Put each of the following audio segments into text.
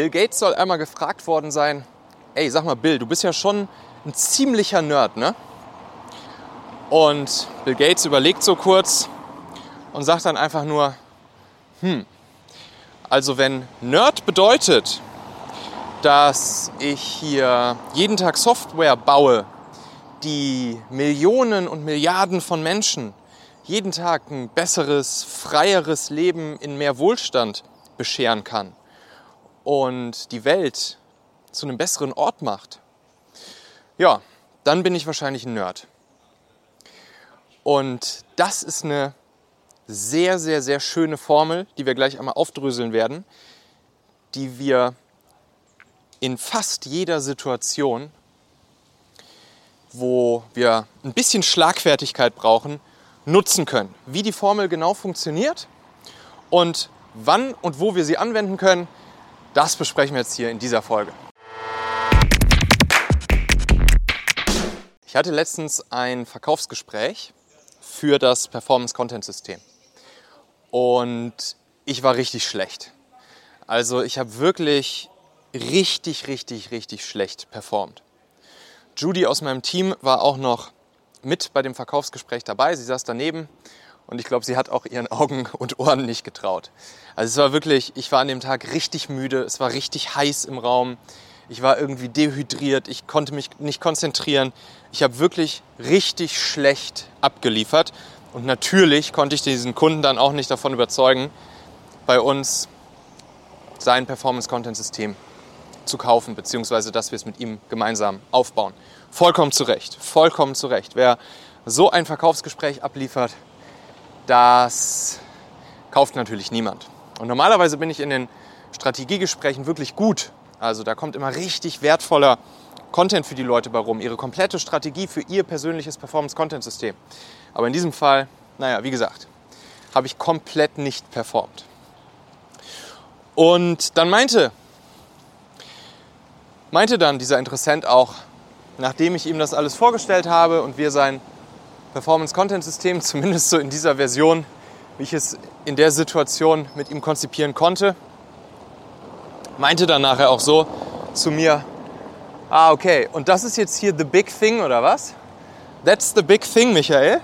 Bill Gates soll einmal gefragt worden sein, ey, sag mal Bill, du bist ja schon ein ziemlicher Nerd, ne? Und Bill Gates überlegt so kurz und sagt dann einfach nur, hm, also wenn Nerd bedeutet, dass ich hier jeden Tag Software baue, die Millionen und Milliarden von Menschen jeden Tag ein besseres, freieres Leben in mehr Wohlstand bescheren kann und die Welt zu einem besseren Ort macht, ja, dann bin ich wahrscheinlich ein Nerd. Und das ist eine sehr, sehr, sehr schöne Formel, die wir gleich einmal aufdröseln werden, die wir in fast jeder Situation, wo wir ein bisschen Schlagfertigkeit brauchen, nutzen können. Wie die Formel genau funktioniert und wann und wo wir sie anwenden können, das besprechen wir jetzt hier in dieser Folge. Ich hatte letztens ein Verkaufsgespräch für das Performance Content System. Und ich war richtig schlecht. Also ich habe wirklich richtig, richtig, richtig schlecht performt. Judy aus meinem Team war auch noch mit bei dem Verkaufsgespräch dabei. Sie saß daneben und ich glaube, sie hat auch ihren Augen und Ohren nicht getraut. Also es war wirklich, ich war an dem Tag richtig müde, es war richtig heiß im Raum. Ich war irgendwie dehydriert, ich konnte mich nicht konzentrieren. Ich habe wirklich richtig schlecht abgeliefert. Und natürlich konnte ich diesen Kunden dann auch nicht davon überzeugen, bei uns sein Performance-Content-System zu kaufen, beziehungsweise dass wir es mit ihm gemeinsam aufbauen. Vollkommen zu Recht, vollkommen zu Recht. Wer so ein Verkaufsgespräch abliefert, das kauft natürlich niemand. Und normalerweise bin ich in den Strategiegesprächen wirklich gut also da kommt immer richtig wertvoller Content für die Leute bei rum, ihre komplette Strategie für ihr persönliches Performance-Content-System. Aber in diesem Fall, naja, wie gesagt, habe ich komplett nicht performt. Und dann meinte, meinte dann dieser Interessent auch, nachdem ich ihm das alles vorgestellt habe und wir sein Performance-Content-System, zumindest so in dieser Version, wie ich es in der Situation mit ihm konzipieren konnte, meinte dann nachher auch so zu mir, ah okay, und das ist jetzt hier the big thing oder was? That's the big thing, Michael.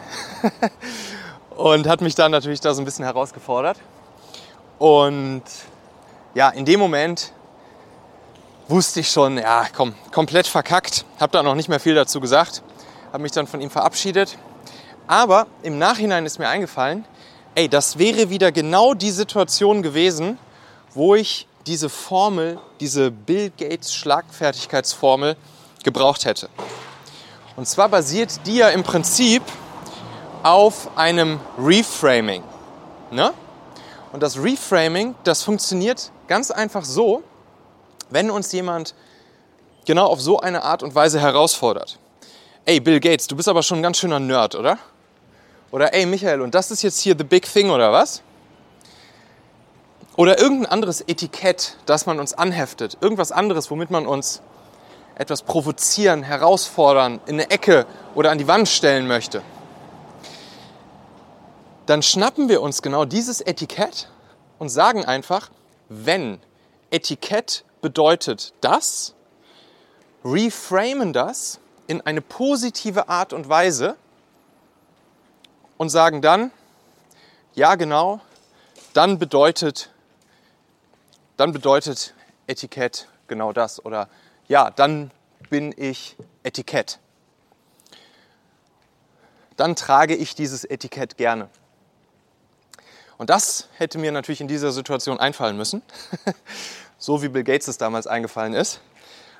und hat mich dann natürlich da so ein bisschen herausgefordert. Und ja, in dem Moment wusste ich schon, ja, komm, komplett verkackt. Hab da noch nicht mehr viel dazu gesagt. Habe mich dann von ihm verabschiedet. Aber im Nachhinein ist mir eingefallen, ey, das wäre wieder genau die Situation gewesen, wo ich diese Formel, diese Bill Gates Schlagfertigkeitsformel gebraucht hätte. Und zwar basiert die ja im Prinzip auf einem Reframing. Ne? Und das Reframing, das funktioniert ganz einfach so, wenn uns jemand genau auf so eine Art und Weise herausfordert. Ey, Bill Gates, du bist aber schon ein ganz schöner Nerd, oder? Oder ey, Michael, und das ist jetzt hier the big thing, oder was? Oder irgendein anderes Etikett, das man uns anheftet. Irgendwas anderes, womit man uns etwas provozieren, herausfordern, in eine Ecke oder an die Wand stellen möchte. Dann schnappen wir uns genau dieses Etikett und sagen einfach, wenn Etikett bedeutet das, reframen das in eine positive Art und Weise und sagen dann, ja genau, dann bedeutet dann bedeutet Etikett genau das. Oder ja, dann bin ich Etikett. Dann trage ich dieses Etikett gerne. Und das hätte mir natürlich in dieser Situation einfallen müssen. so wie Bill Gates es damals eingefallen ist.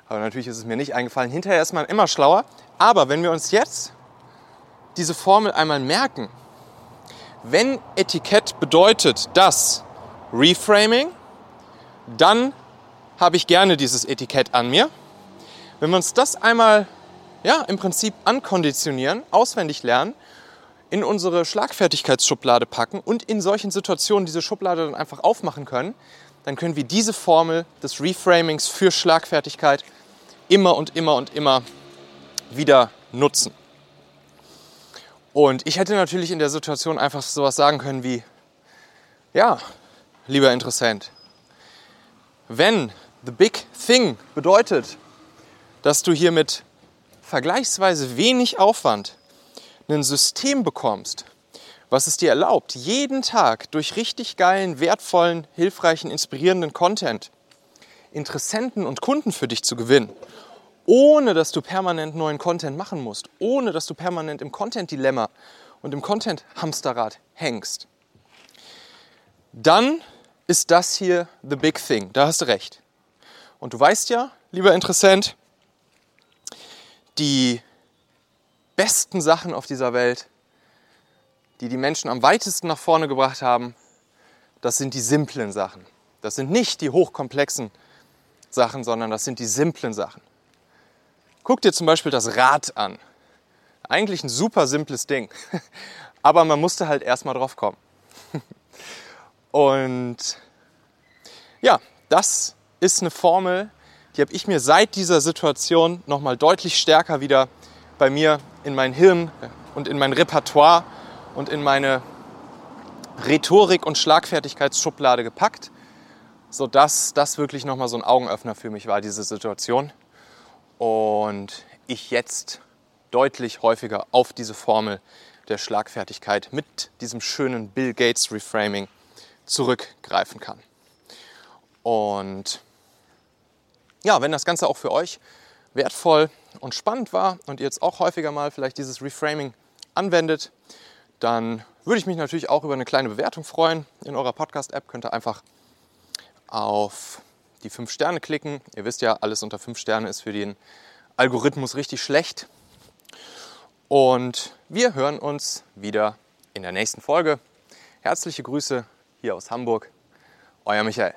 Aber natürlich ist es mir nicht eingefallen. Hinterher ist man immer schlauer. Aber wenn wir uns jetzt diese Formel einmal merken, wenn Etikett bedeutet das Reframing, dann habe ich gerne dieses Etikett an mir. Wenn wir uns das einmal ja, im Prinzip ankonditionieren, auswendig lernen, in unsere Schlagfertigkeitsschublade packen und in solchen Situationen diese Schublade dann einfach aufmachen können, dann können wir diese Formel des Reframings für Schlagfertigkeit immer und immer und immer wieder nutzen. Und ich hätte natürlich in der Situation einfach sowas sagen können wie, ja, lieber Interessent, wenn The Big Thing bedeutet, dass du hier mit vergleichsweise wenig Aufwand ein System bekommst, was es dir erlaubt, jeden Tag durch richtig geilen, wertvollen, hilfreichen, inspirierenden Content Interessenten und Kunden für dich zu gewinnen, ohne dass du permanent neuen Content machen musst, ohne dass du permanent im Content-Dilemma und im Content-Hamsterrad hängst, dann ist das hier the big thing. Da hast du recht. Und du weißt ja, lieber Interessent, die besten Sachen auf dieser Welt, die die Menschen am weitesten nach vorne gebracht haben, das sind die simplen Sachen. Das sind nicht die hochkomplexen Sachen, sondern das sind die simplen Sachen. Guck dir zum Beispiel das Rad an. Eigentlich ein super simples Ding, aber man musste halt erstmal drauf kommen. Und ja, das ist eine Formel, die habe ich mir seit dieser Situation nochmal deutlich stärker wieder bei mir in mein Hirn und in mein Repertoire und in meine Rhetorik- und Schlagfertigkeitsschublade gepackt sodass das wirklich nochmal so ein Augenöffner für mich war, diese Situation. Und ich jetzt deutlich häufiger auf diese Formel der Schlagfertigkeit mit diesem schönen Bill Gates Reframing zurückgreifen kann. Und ja, wenn das Ganze auch für euch wertvoll und spannend war und ihr jetzt auch häufiger mal vielleicht dieses Reframing anwendet, dann würde ich mich natürlich auch über eine kleine Bewertung freuen. In eurer Podcast-App könnt ihr einfach auf die 5 Sterne klicken. Ihr wisst ja, alles unter 5 Sterne ist für den Algorithmus richtig schlecht. Und wir hören uns wieder in der nächsten Folge. Herzliche Grüße hier aus Hamburg. Euer Michael.